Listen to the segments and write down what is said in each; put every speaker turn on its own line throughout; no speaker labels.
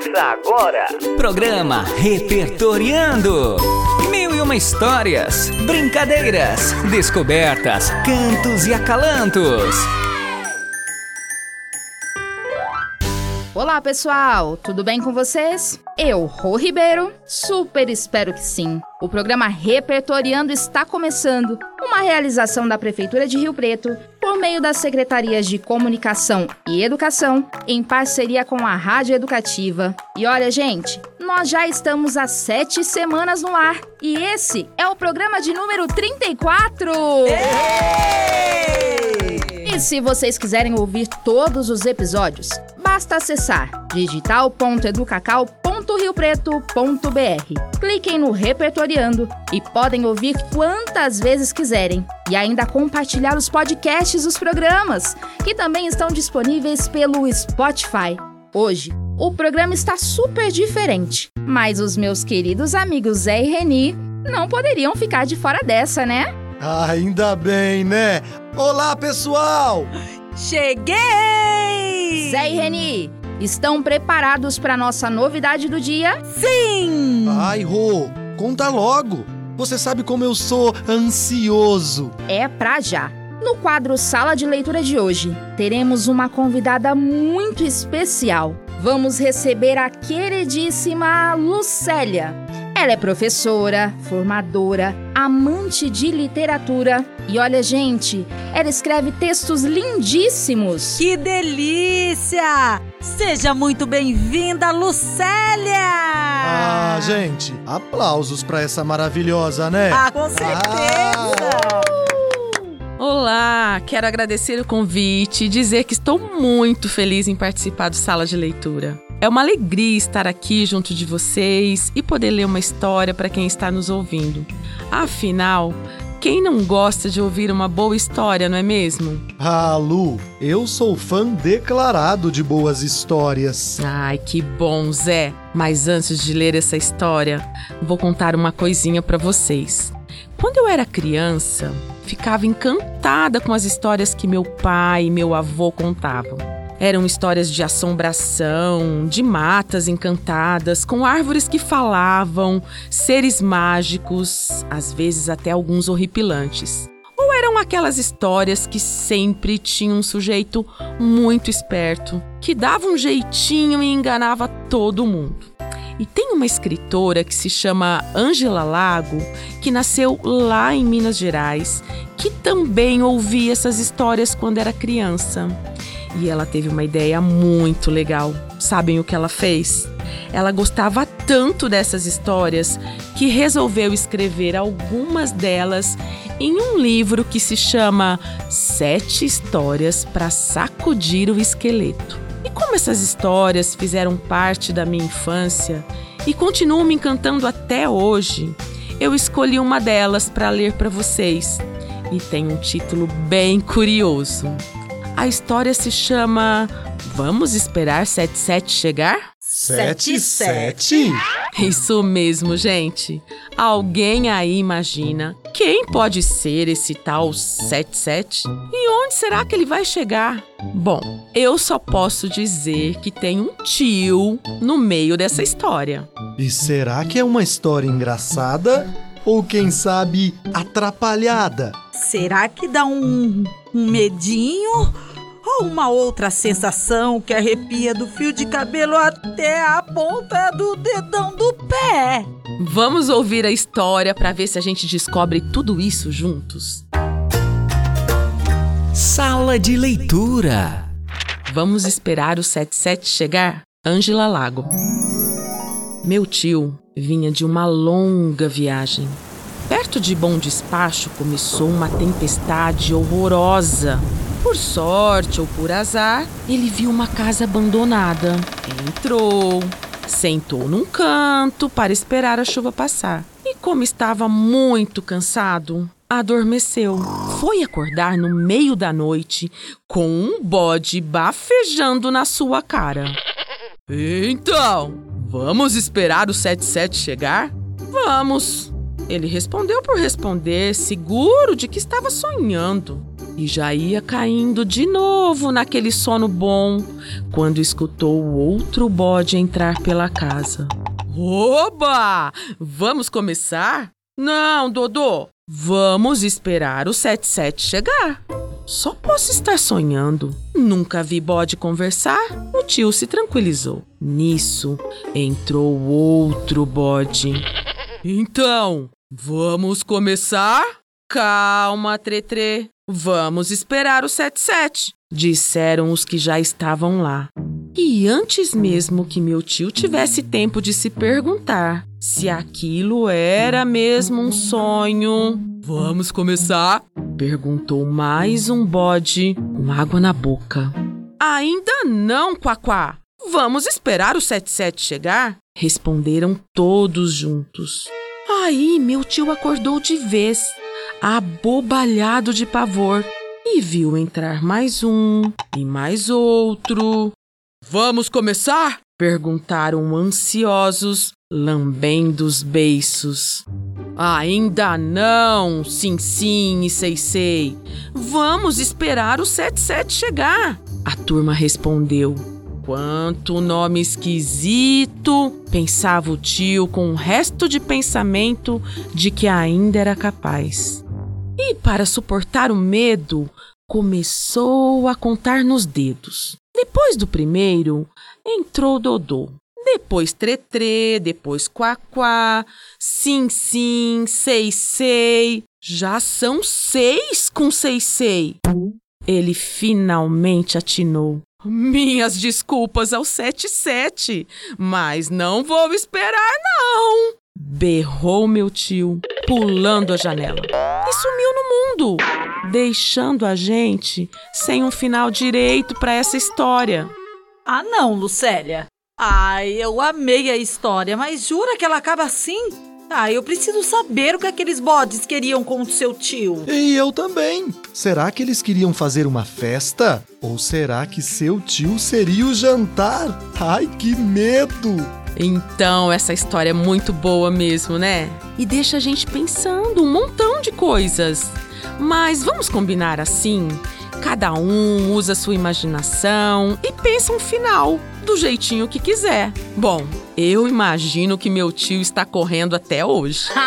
Ouça agora.
Programa Repertoriando. Mil e uma histórias, brincadeiras, descobertas, cantos e acalantos.
Olá, pessoal! Tudo bem com vocês? Eu, Rô Ribeiro, super espero que sim. O programa Repertoriando está começando, uma realização da Prefeitura de Rio Preto, por meio das Secretarias de Comunicação e Educação, em parceria com a Rádio Educativa. E olha, gente, nós já estamos há sete semanas no ar e esse é o programa de número 34! E se vocês quiserem ouvir todos os episódios, basta acessar digital.educacal.riopreto.br. Cliquem no Repertoriando e podem ouvir quantas vezes quiserem. E ainda compartilhar os podcasts dos programas, que também estão disponíveis pelo Spotify. Hoje, o programa está super diferente, mas os meus queridos amigos Zé e Reni não poderiam ficar de fora dessa, né?
Ainda bem, né? Olá, pessoal!
Cheguei!
Zé e Reni, estão preparados para nossa novidade do dia?
Sim!
Ai, Rô, conta logo! Você sabe como eu sou ansioso.
É pra já. No quadro Sala de Leitura de hoje, teremos uma convidada muito especial. Vamos receber a queridíssima Lucélia. Ela é professora, formadora, amante de literatura e olha, gente, ela escreve textos lindíssimos.
Que delícia! Seja muito bem-vinda, Lucélia!
Ah, gente, aplausos pra essa maravilhosa, né?
Ah, com certeza!
Olá, quero agradecer o convite e dizer que estou muito feliz em participar do Sala de Leitura. É uma alegria estar aqui junto de vocês e poder ler uma história para quem está nos ouvindo. Afinal, quem não gosta de ouvir uma boa história, não é mesmo?
Ah, Lu, eu sou fã declarado de boas histórias.
Ai, que bom, Zé. Mas antes de ler essa história, vou contar uma coisinha para vocês. Quando eu era criança, ficava encantada com as histórias que meu pai e meu avô contavam. Eram histórias de assombração, de matas encantadas, com árvores que falavam, seres mágicos, às vezes até alguns horripilantes. Ou eram aquelas histórias que sempre tinham um sujeito muito esperto, que dava um jeitinho e enganava todo mundo. E tem uma escritora que se chama Ângela Lago, que nasceu lá em Minas Gerais, que também ouvia essas histórias quando era criança. E ela teve uma ideia muito legal. Sabem o que ela fez? Ela gostava tanto dessas histórias que resolveu escrever algumas delas em um livro que se chama Sete Histórias para Sacudir o Esqueleto. E como essas histórias fizeram parte da minha infância e continuam me encantando até hoje, eu escolhi uma delas para ler para vocês. E tem um título bem curioso. A história se chama Vamos esperar 77 chegar?
Sete, sete?
Isso mesmo, gente. Alguém aí imagina quem pode ser esse tal 77? E onde será que ele vai chegar? Bom, eu só posso dizer que tem um tio no meio dessa história.
E será que é uma história engraçada? Ou quem sabe atrapalhada?
Será que dá um, um medinho? Ou uma outra sensação que arrepia do fio de cabelo até a ponta do dedão do pé?
Vamos ouvir a história para ver se a gente descobre tudo isso juntos.
Sala de Leitura.
Vamos esperar o 77 chegar? Ângela Lago. Meu tio vinha de uma longa viagem. Perto de Bom Despacho começou uma tempestade horrorosa. Por sorte ou por azar, ele viu uma casa abandonada. Entrou, sentou num canto para esperar a chuva passar. E como estava muito cansado, adormeceu. Foi acordar no meio da noite com um bode bafejando na sua cara. Então, vamos esperar o 77 chegar? Vamos. Ele respondeu por responder, seguro de que estava sonhando. E já ia caindo de novo naquele sono bom quando escutou o outro bode entrar pela casa. Oba! Vamos começar? Não, Dodô. Vamos esperar o 77 chegar. Só posso estar sonhando. Nunca vi bode conversar. O tio se tranquilizou. Nisso, entrou outro bode. Então, vamos começar? Calma, Tretre. Vamos esperar o 77, disseram os que já estavam lá. E antes mesmo que meu tio tivesse tempo de se perguntar se aquilo era mesmo um sonho. Vamos começar? Perguntou mais um bode com água na boca. Ainda não, Quaquá. Vamos esperar o 77 chegar? Responderam todos juntos. Aí meu tio acordou de vez, abobalhado de pavor, e viu entrar mais um e mais outro. Vamos começar? Perguntaram ansiosos, lambendo os beiços. Ainda não, sim, sim e sei, sei. Vamos esperar o 77 chegar. A turma respondeu. Quanto nome esquisito! Pensava o tio com um resto de pensamento de que ainda era capaz. E para suportar o medo, começou a contar nos dedos. Depois do primeiro, entrou Dodô. Depois Tretrê, depois Quaquá, Sim Sim, Sei Sei. Já são seis com Sei Sei. Ele finalmente atinou. Minhas desculpas ao 77, mas não vou esperar não. Berrou meu tio, pulando a janela. E sumiu no mundo, deixando a gente sem um final direito para essa história.
Ah, não, Lucélia. Ai, eu amei a história, mas jura que ela acaba assim? Ah, eu preciso saber o que aqueles bodes queriam com o seu tio.
E eu também. Será que eles queriam fazer uma festa? Ou será que seu tio seria o jantar? Ai, que medo!
Então, essa história é muito boa mesmo, né? E deixa a gente pensando um montão de coisas. Mas vamos combinar assim? Cada um usa sua imaginação e pensa um final do jeitinho que quiser. Bom, eu imagino que meu tio está correndo até hoje.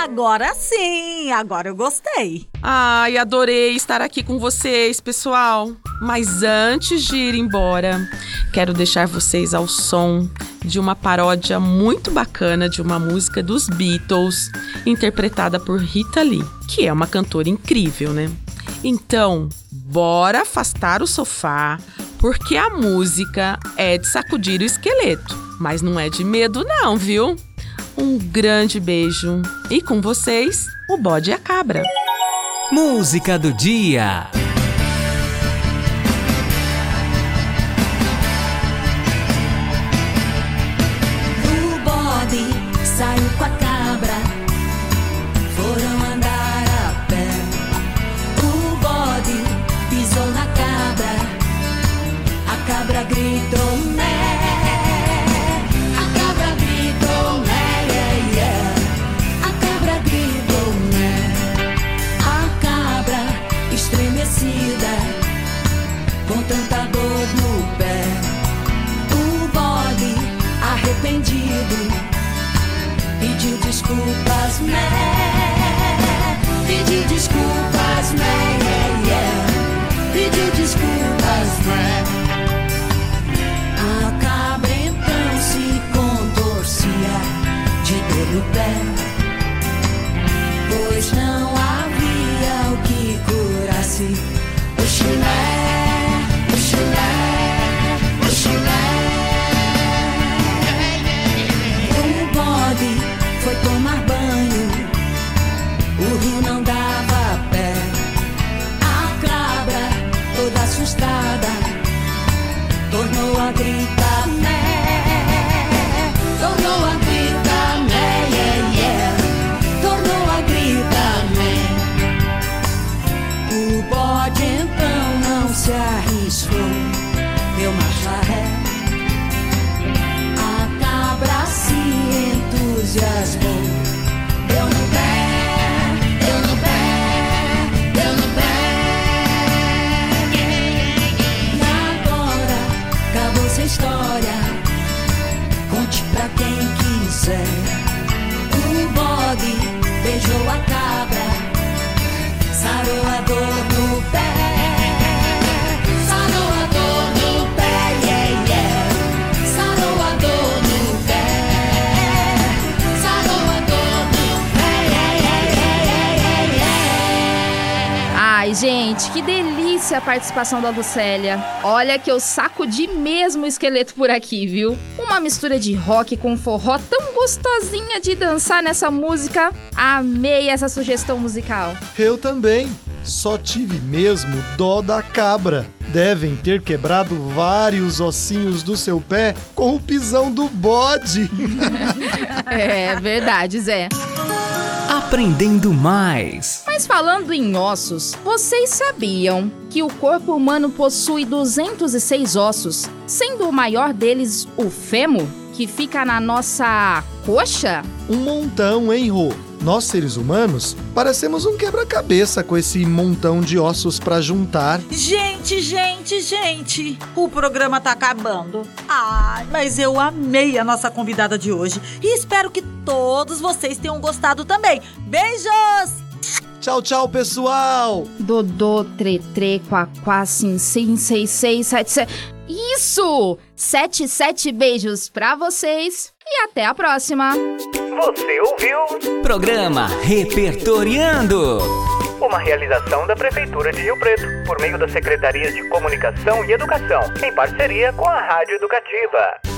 Ah, agora sim! Agora eu gostei.
Ai, adorei estar aqui com vocês, pessoal. Mas antes de ir embora, quero deixar vocês ao som de uma paródia muito bacana de uma música dos Beatles, interpretada por Rita Lee, que é uma cantora incrível, né? Então, bora afastar o sofá, porque a música é de sacudir o esqueleto, mas não é de medo, não, viu? Um grande beijo e com vocês, o bode e a cabra.
Música do dia.
O bode saiu com a cabra, foram andar a pé. O bode pisou na cabra, a cabra gritou arrependido pediu desculpas, né? Pediu desculpas, né? Yeah, yeah. Pediu desculpas, né? A cabra então se contorcia de dor no pé,
gente, que delícia a participação da Lucélia. Olha que eu sacudi mesmo o esqueleto por aqui, viu? Uma mistura de rock com forró tão gostosinha de dançar nessa música. Amei essa sugestão musical.
Eu também. Só tive mesmo dó da cabra. Devem ter quebrado vários ossinhos do seu pé com o pisão do bode.
É verdade, Zé.
Aprendendo mais.
Mas falando em ossos, vocês sabiam que o corpo humano possui 206 ossos, sendo o maior deles o fêmur, que fica na nossa coxa?
Um montão, hein, Rô? Nós, seres humanos, parecemos um quebra-cabeça com esse montão de ossos pra juntar.
Gente, gente, gente, o programa tá acabando. Ai, mas eu amei a nossa convidada de hoje e espero que todos vocês tenham gostado também. Beijos!
Tchau, tchau, pessoal!
Dodô, tretre, quaquá, sim, sim, seis, seis, sete, sete. Isso! Sete, sete beijos pra vocês e até a próxima!
Você ouviu
Programa Repertoriando.
uma realização da Prefeitura de Rio Preto, por meio das Secretarias de Comunicação e Educação, em parceria com a Rádio Educativa.